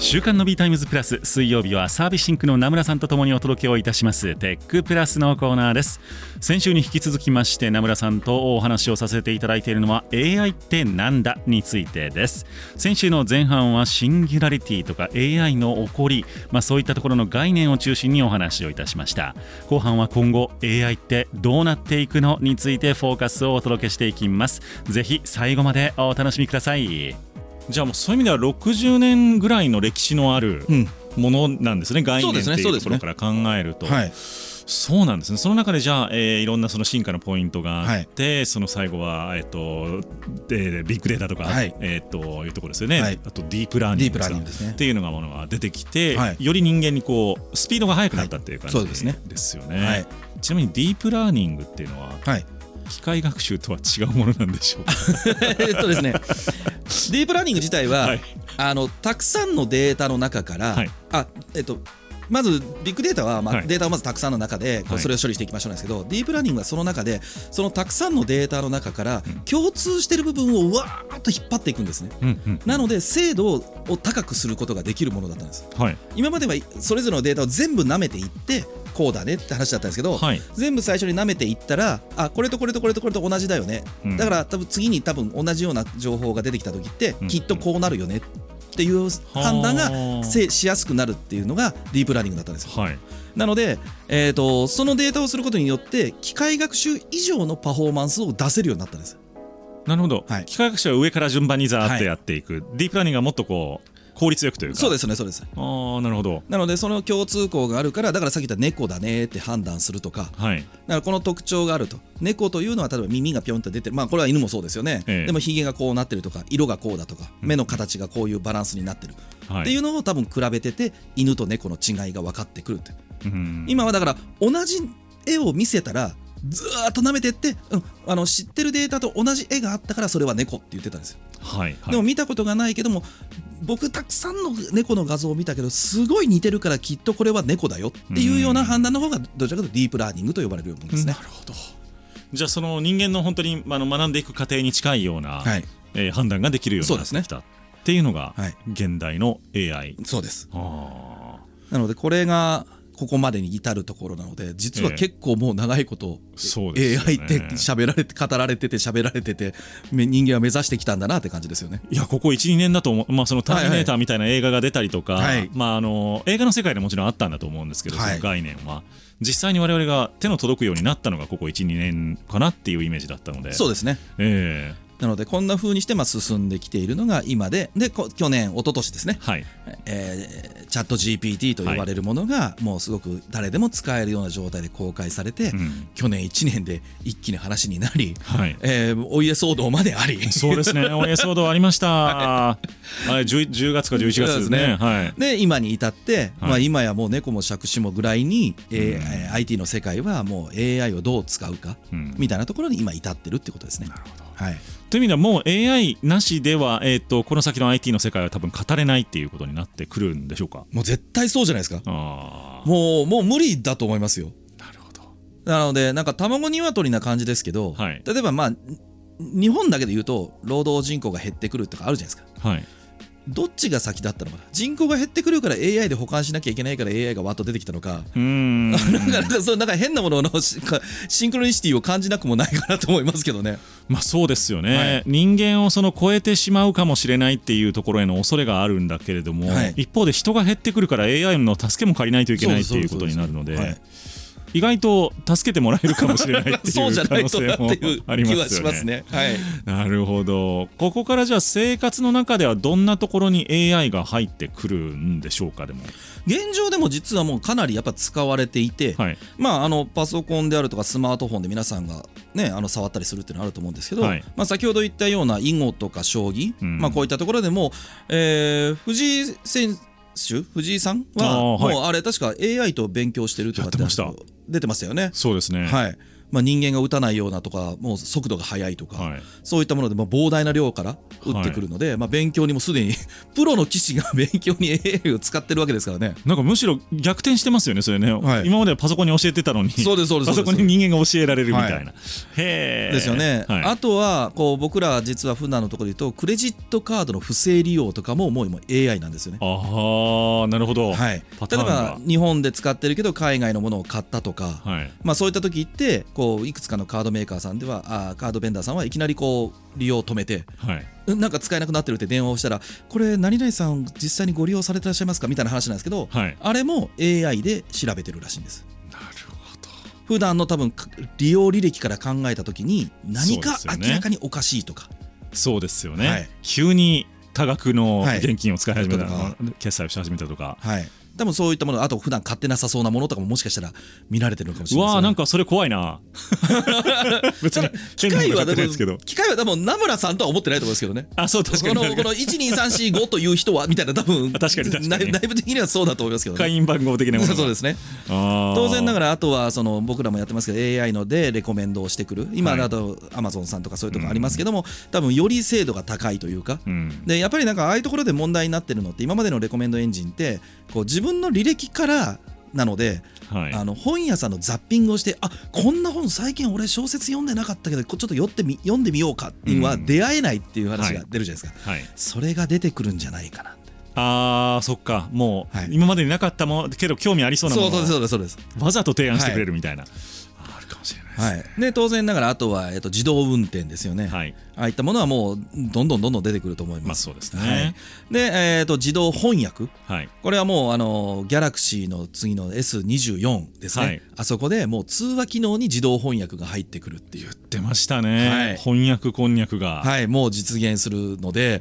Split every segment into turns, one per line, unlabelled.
週刊の B タイムズプラス水曜日はサービスシンクの名村さんとともにお届けをいたします。テックプラスのコーナーです。先週に引き続きまして名村さんとお話をさせていただいているのは AI ってなんだについてです。先週の前半はシンギュラリティとか AI の起こり、まあ、そういったところの概念を中心にお話をいたしました。後半は今後 AI ってどうなっていくのについてフォーカスをお届けしていきます。ぜひ最後までお楽しみください。じゃあもうそういう意味では60年ぐらいの歴史のあるものなんですね、うん、概念っていうところから考えると。はい。そうなんですね。その中でじゃあ、えー、いろんなその進化のポイントがあって、はい、その最後はえっ、ー、とでビッグデータとか、はい、えっ、ー、というところですよね。はい、あとディープラーニングですね。っていうのがものが出てきて、より人間にこうスピードが速くなったっていう感じですね。ですよね。ちなみにディープラーニングっていうのは、機械学習とは違うものなんでしょうか？
えっとですねディープラーニング自体は、はい、あのたくさんのデータの中から、はい、あえっとまずビッグデータは、まあ、データをまずたくさんの中で、それを処理していきましょうなんですけど、ディープラーニングはその中でそのたくさんのデータの中から共通している部分をわーっと引っ張っていくんですね、なので精度を高くすることができるものだったんです、はい、今まではそれぞれのデータを全部舐めていってこうだねって話だったんですけど、はい、全部最初に舐めていったらあこれとこれとこれとこれと同じだよね、うん、だから多分次に多分同じような情報が出てきた時って、きっとこうなるよねっていう判断がしやすくなるっていうのがディープラーニングだったんですよ。はい、なので、えーと、そのデータをすることによって機械学習以上のパフォーマンスを出せるようになったんです。
なるほど、はい、機械学習は上から順番にザーってやっていく、はい、ディープラーニングはもっとこう効率よくというか。
そうですねそうです。
ああなるほど。
なのでその共通項があるからだからさっき言った猫だねって判断するとか、はい、だからこの特徴があると。猫というのは例えば耳がぴょんと出てるまあこれは犬もそうですよね、ええ、でもひげがこうなってるとか色がこうだとか目の形がこういうバランスになってる、っていうのを多分比べてて犬と猫の違いが分かってくるって、うん、今はだから同じ絵を見せたらずっと舐めてって、うん、あの知ってるデータと同じ絵があったからそれは猫って言ってたんですよ、はいはい、でも見たことがないけども僕たくさんの猫の画像を見たけどすごい似てるからきっとこれは猫だよっていうような判断の方がどちらかというとディープラーニングと呼ばれるものですね。
なるほど。じゃあその人間の本当にあの学んでいく過程に近いような、はい、えー、判断ができるようになってきたっていうのが現代の AI。
そうです。なのでこれがここまでに至るところなので実は結構もう長いこと、ええ、AI って喋られて語られてて喋られてて人間は目指してきたんだなって感じですよね。
いやここ12年だと思う、まあ、そのターミネーターみたいな映画が出たりとか、はい。はい、まあ、あの映画の世界でもちろんあったんだと思うんですけど、その概念は。実際に我々が手の届くようになったのがここ12年かなっていうイメージだったので。
そうですね、えー、なのでこんな風にしてまあ進んできているのが今でで去年一昨年ですね、はい。えー、チャット GPT と呼ばれるものがもうすごく誰でも使えるような状態で公開されて、うん、去年1年で一気に話になり、はい。えー、お家騒動まであり。
そうですね。お家騒動ありました、はい、10, 10月か11月ですね。はい、
で今に至って、まあ、今やもう猫も杓子もぐらいに、えー、IT の世界はもう AI をどう使うか、みたいなところに今至ってるってことですね。なるほど。
はい、という意味ではもう AI なしでは、えーと、この先の IT の世界は多分語れないっていうことになってくるんでしょうか？
もう絶対そうじゃないですか。もうもう無理だと思いますよ。なるほど。なのでなんか卵鶏な感じですけど、はい、例えばまあ日本だけで言うと労働人口が減ってくるとかあるじゃないですか、はい、どっちが先だったのかな？人口が減ってくるから AI で保管しなきゃいけないから AI がわっと出てきたのか。うん。なんかそうなんか変なもののシンクロニシティを感じなくもないかなと思いますけどね。
まあそうですよね、はい、人間をその超えてしまうかもしれないっていうところへの恐れがあるんだけれども、はい、一方で人が減ってくるから AI の助けも借りないといけないっていうことになるので。意外と助けてもらえるかもしれないっていう 可能性もありますよね。はい、なるほど。ここからじゃあ生活の中ではどんなところに AI が入ってくるんでしょうかでも。
現状でも実はもうかなりやっぱ使われていて、はい、まああのパソコンであるとかスマートフォンで皆さんがねあの触ったりするっていうのはあると思うんですけど、はい、まあ先ほど言ったような囲碁とか将棋、うん、まあこういったところでも、えー、藤井選手藤井さんはもうあれ確か AI と勉強してるとかって出てましたよね。
そうですね。
はい。まあ、人間が打たないようなとかもう速度が速いとか、はい、そういったもので、まあ、膨大な量から打ってくるので、はい、まあ、勉強にもすでに プロの棋士が勉強に AI を使ってるわけですからね。
なんかむしろ逆転してますよねそれね、はい、今まではパソコンに教えてたのに
そうですそうです
パソコンに人間が教えられるみたいな、はい、へ
えですよね、あとはこう僕ら実は普段のところで言うとクレジットカードの不正利用とかももう今 AI なんですよね。
ああなるほど、
はい、例えば日本で使ってるけど海外のものを買ったとか、はい、まあ、そういった時ってこういくつかのカードメーカーさんではあカードベンダーさんはいきなりこう利用を止めて、はい、なんか使えなくなってるって電話をしたらこれ何々さん実際にご利用されてらっしゃいますかみたいな話なんですけど、はい、あれも AI で調べてるらしいんです。
なるほど。
普段の多分利用履歴から考えた時に何か明らかにおかしいとか。
そうですよね、はい、急に多額の現金を使い始めた、はい、決済をし始めたとか、
はい、多分そういったものあと普段買ってなさそうなものとかももしかしたら見られてるのかもしれない、
ね、わあなんかそれ怖いな。
別に機械は機械は多分名村さんとは思ってないと思うんですけどね。
あそう確かに。こ
のこの12345という人はみたいな多分
確かに確
内部的にはそうだと思いますけど、ね、
会員番号的なもの
そうですね。当然ながらあとはその僕らもやってますけど AI のでレコメンドをしてくる。今だとアマゾンさんとかそういうとこありますけども、うん、多分より精度が高いというか、うん、でやっぱりなんかああいうところで問題になってるのって今までのレコメンドエンジンってこう自分の履歴からなので、はい、あの本屋さんのザッピングをしてあこんな本最近俺小説読んでなかったけどちょっと読ってみ読んでみようかっていうのは出会えないっていう話が出るじゃないですか、はい。はい、それが出てくるんじゃないかな
あーそっか。もう、今までになかったものけど興味ありそうなもの
そうですそうです。
わざと提案してくれるみたいな、
はい、で当然ながらあとは、えっと、自動運転ですよね、はい、ああいったものはもうどんどんどんどん出てくると思います。まあ、
そうですね、はい、
で、えーと、自動翻訳、はい、これはもうあのギャラクシーの次の S24 ですね、はい、あそこでもう通話機能に自動翻訳が入ってくるっていう。言
ってましたね、はい、翻訳こんにゃくが。
はい。もう実現するので。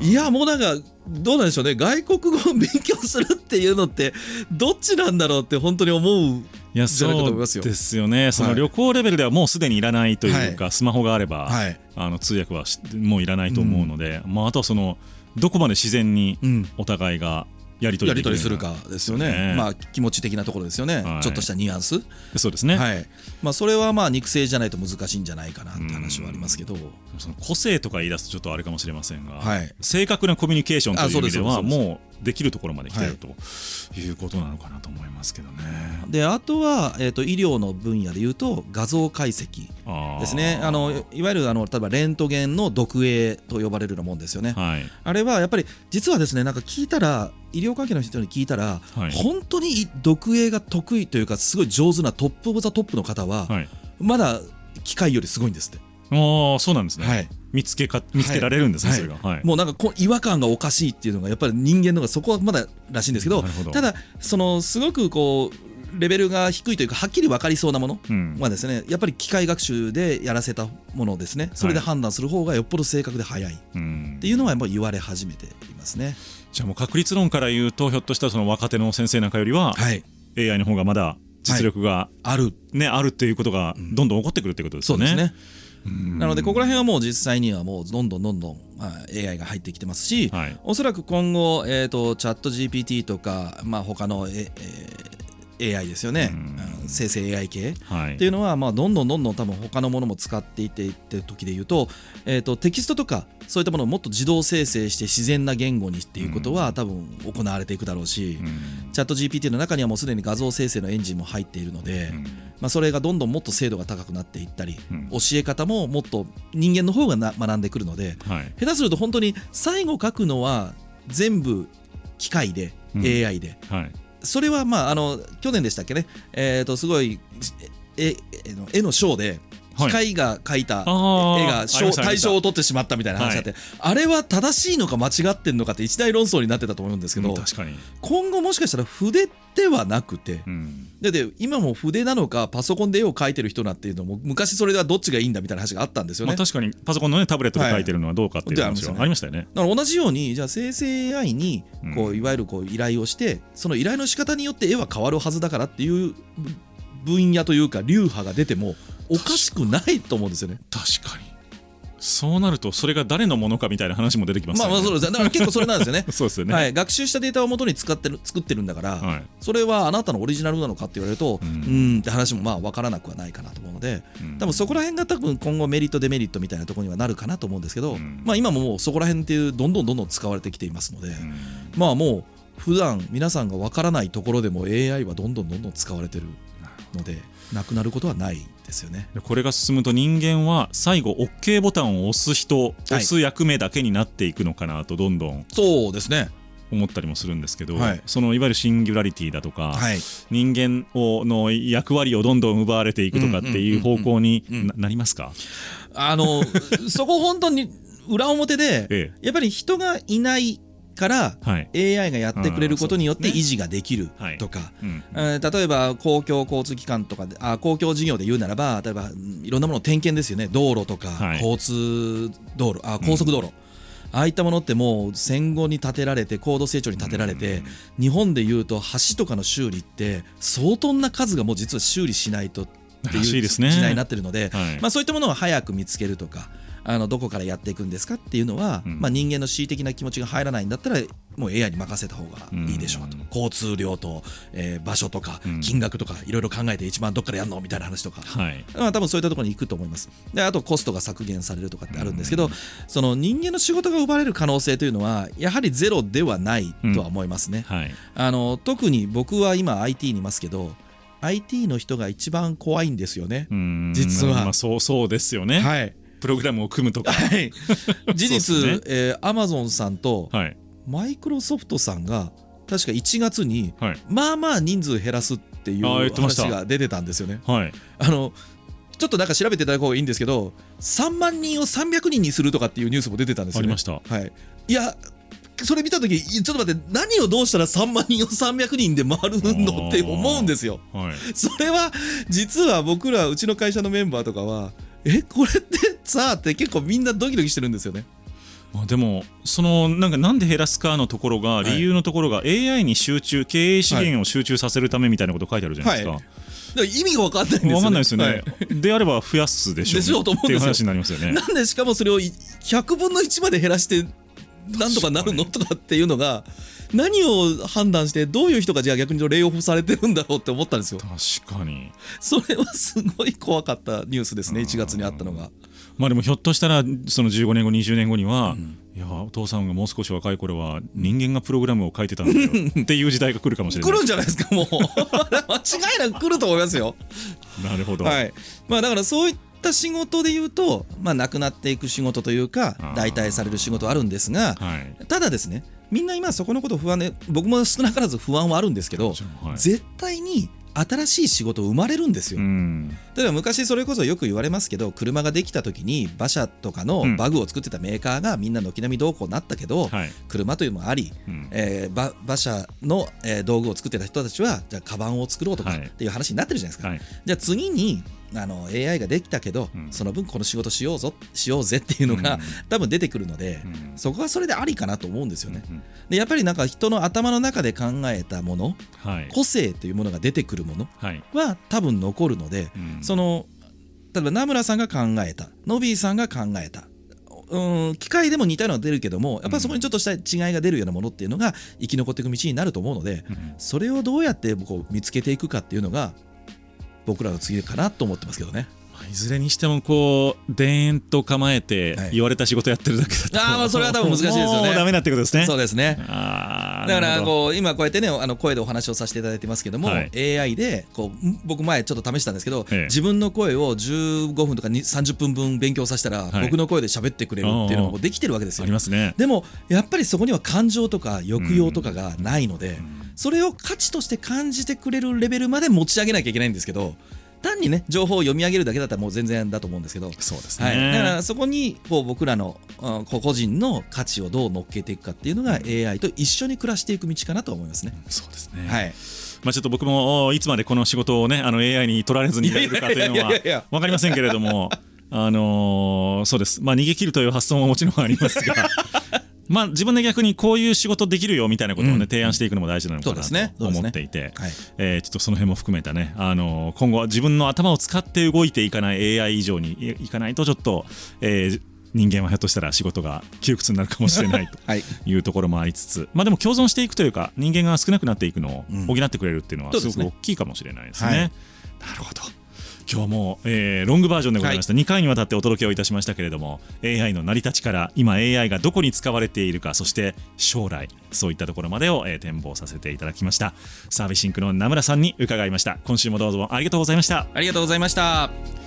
いやもうなんかどうなんでしょうね。外国語を勉強するっていうのってどっちなんだろうって本当に思う
いやそうですよね、その旅行レベルではもうすでにいらないというか、はい、スマホがあれば、はい、あの通訳はもういらないと思うので、うん、まあ、あとはそのどこまで自然にお互いがやり取
りするかですよね、ね、まあ、気持ち的なところですよね、はい、ちょっとしたニュアンス。
そうですね、
はい。まあ、それはまあ肉声じゃないと難しいんじゃないかなって話はありますけど。
その個性とか言い出すとちょっとあれかもしれませんが、はい、正確なコミュニケーションという意味ではもうできるところまで来てるということなのかなと思いますけどね。
であとは、えーと、医療の分野でいうと画像解析ですね。あのいわゆるあの例えばレントゲンの読影と呼ばれるようなもんですよね。はい、あれはやっぱり実はですねなんか聞いたら医療関係の人に聞いたら、はい、本当に読影が得意というかすごい上手なトップ・オブ・ザ・トップの方は、はい、まだ機械よりすごいんですって。
ああそうなんですね、はい、見つけか見つけられるんですね、はい、それが、
はい、もうなんかこ違和感がおかしいっていうのがやっぱり人間のがそこはまだらしいんですけどただそのすごくこうレベルが低いというかはっきり分かりそうなものはですね、うん、やっぱり機械学習でやらせたものですね。それで判断する方がよっぽど正確で早い。っていうのはやっぱり言われ始めていますね。
じゃあもう確率論から言うとひょっとしたらその若手の先生なんかよりは、はい、AI の方がまだ実力が、
ある。
ねあるっていうことがどんどん起こってくるってことですよね。そうですね
なのでここら辺はもう実際にはもうどんどんどんどん AI が入ってきてますし、はい、おそらく今後、えーと、チャット GPT とか、まあ、他の、ええー AI ですよね、うん、生成 AI 系、はい、っていうのは、まあ、どんどんどんどん多分他のものも使っていっていってる時で言うと,、えーと、テキストとかそういったものをもっと自動生成して自然な言語にっていうことは、うん、多分行われていくだろうし、うん、チャット GPT の中にはもうすでに画像生成のエンジンも入っているので、うん、まあ、それがどんどんもっと精度が高くなっていったり、教え方ももっと人間の方がな学んでくるので、はい、下手すると本当に最後書くのは全部機械で、AI で、はいそれはまああの去年でしたっけね、えー、とすごい絵絵のショーで機械が描いた絵が大賞を取ってしまったみたいな話があって、あれは正しいのか間違ってんのかって一大論争になってたと思うんですけど、今後もしかしたら筆ではなくて、で今も筆なのかパソコンで絵を描いてる人なっていうのも昔それはどっちがいいんだみたいな話があったんですよね、
確かにパソコンの、ね、タブレットで描いてるのはどうかっていう話がありましたよね。
だから同じようにじゃあ生成 AI にこういわゆるこう依頼をしてその依頼の仕方によって絵は変わるはずだからっていう分野というか流派が出てもおかしくないと思うんですよね。
確かにそうなるとそれが誰のものかみたいな話も出てきます
よね。まあ、まあそうですだから結構それなんですよね。
そうですよね、
はい。学習したデータを元に使ってる作ってるんだから、はい、それはあなたのオリジナルなのかって言われると、うん、うんって話もまあ分からなくはないかなと思うので、うん、多分そこら辺が多分今後メリットデメリットみたいなところにはなるかなと思うんですけど、うん、まあ今ももうそこら辺っていうどんどんどんどん使われてきていますので、まあもう普段皆さんが分からないところでも AI はどんどんどんどん使われてるので。なくなることはないですよね。
これが進むと人間は最後 OK ボタンを押す人押す役目だけになっていくのかなとどんどん
そうですね。
思ったりもするんですけど、はい、そのいわゆるシンギュラリティだとか、はい、人間をの役割をどんどん奪われていくとかっていう方向になりますか？
あの そこ本当に裏表で、ええ、やっぱり人がいないから AI がやってくれることによって維持ができるとか、例えば公共交通機関とかであ公共事業で言うならば例えばいろんなもの点検ですよね。道路とか、交通道路あ高速道路、ああいったものってもう戦後に建てられて高度成長に建てられて、日本でいうと橋とかの修理って相当な数がもう実は修理しないとっていう時代になってるので、まあ、そういったものを早く見つけるとか。あのどこからやっていくんですかっていうのは、うん、まあ、人間の恣意的な気持ちが入らないんだったらもう AI に任せた方がいいでしょうと、うん、交通量と、えー、場所とか金額とかいろいろ考えて一番どっからやるのみたいな話とか、はい、まあ、多分そういったところに行くと思います。であとコストが削減されるとかってあるんですけど、うん、その人間の仕事が奪われる可能性というのはやはりゼロではないとは思いますね、はい、あの特に僕は今 IT にいますけど IT の人が一番怖いんですよね。実は、
まあ、そうそうですよね。はいプログラムを組むとか、はい、
事実、ね。えー、アマゾンさんとマイクロソフトさんが確か1月に、はい、まあまあ人数減らすっていう話が出てたんですよね。はい、あのちょっとなんか調べていただく方がいいんですけど3万人を300人にするとかっていうニュースも出てたんですよ、ね、ありました、はい、いやそれ見た時ちょっと待って何をどうしたら3万人を300人で回るのって思うんですよ、はい、それは実は僕らうちの会社のメンバーとかはえこれってさあって結構みんなドキドキしてるんですよね。
まあ、でもそのなんかなんで減らすかのところが理由のところが AI に集中経営資源を集中させるためみたいなこと書いてあるじゃないですか。はい。
意味が分かんないんですよ、ね、
分かんないですよね、はい、であれば増やすでしょう、ね、でしょうと思うんですよっていう話になりますよね。
なんでしかもそれを100分の1まで減らしてなんとかなるのとかっていうのが何を判断してどういう人がじゃあ逆にレイオフされてるんだろうって思ったんですよ。
確かに。
それはすごい怖かったニュースですね。1月にあったのが
まあでもひょっとしたらその15年後20年後には、うん、いやお父さんがもう少し若い頃は人間がプログラムを書いてたんだよっていう時代が来るかもしれない。
来るんじゃないですかもう。間違いなく来ると思いますよ。
なるほど、
はい。まあ、だからそういった仕事で言うと、まあ、なくなっていく仕事というか代替される仕事あるんですが、はい、ただですねみんな今そこのこと不安で僕も少なからず不安はあるんですけど、はい、絶対に新しい仕事生まれるんですよ、うん、例えば昔それこそよく言われますけど車ができた時に馬車とかのバグを作ってたメーカーがみんな軒並みどうこうなったけど、車というのもあり、うん、えー、馬車の、えー、道具を作ってた人たちはじゃあカバンを作ろうとかっていう話になってるじゃないですか、はい、じゃあ次にあの AI ができたけど、うん、その分この仕事しようぞしようぜっていうのが、うん、多分出てくるので、うん、そこはそれでありかなと思うんですよね。でやっぱりなんか人の頭の中で考えたもの、はい、個性というものが出てくるものは多分残るので、その例えば名村さんが考えたノビーさんが考えたうん機械でも似たようなのが出るけどもやっぱりそこにちょっとした違いが出るようなものっていうのが生き残っていく道になると思うので、それをどうやってこう見つけていくかっていうのが僕らの次かなと思ってますけどね。
いずれにしてもこうでーんと構えて言われた仕事やってるだけだと、
はい、ああそれは多分難しいですよね。
もうダメなってことですね。
そうですね。だからこう今こうやってねあの声でお話をさせていただいてますけども、はい、AI でこう僕前ちょっと試したんですけど、ええ、自分の声を15分とか30分分勉強させたら、はい、僕の声で喋ってくれるっていうのもできてるわけですよ。
ありますね。
でもやっぱりそこには感情とか抑揚とかがないので、うん、それを価値として感じてくれるレベルまで持ち上げなきゃいけないんですけど単にね情報を読み上げるだけだったらもう全然だと思うんですけど
そうですね、
はい、だからそこにこう僕らの個人の価値をどう乗っけていくかっていうのが AI と一緒に暮らしていく道かなと思いますね。
そうですね。はい。まあ、ちょっと僕もいつまでこの仕事をねあの AI に取られずにいられるかというのは分かりませんけれどもあのー、そうです、まあ、逃げ切るという発想ももちろんありますがまあ、自分で逆にこういう仕事できるよみたいなことをね、提案していくのも大事なのかなと思っていて、えちょっとその辺も含めたね、あの今後は自分の頭を使って動いていかない AI 以上にいかないとちょっと、えー、人間はひょっとしたら仕事が窮屈になるかもしれないと い。うところもありつつ、はい、まあでも共存していくというか人間が少なくなっていくのを補ってくれるっていうのはすごく大きいかもしれないですね。なるほど今日も、えー、ロングバージョンでございました、はい、2回にわたってお届けをいたしましたけれども AI の成り立ちから今 AI がどこに使われているかそして将来そういったところまでを、えー、展望させていただきました。サービスシンクの名村さんに伺いました。今週もどうぞありがとうございました。
ありがとうございました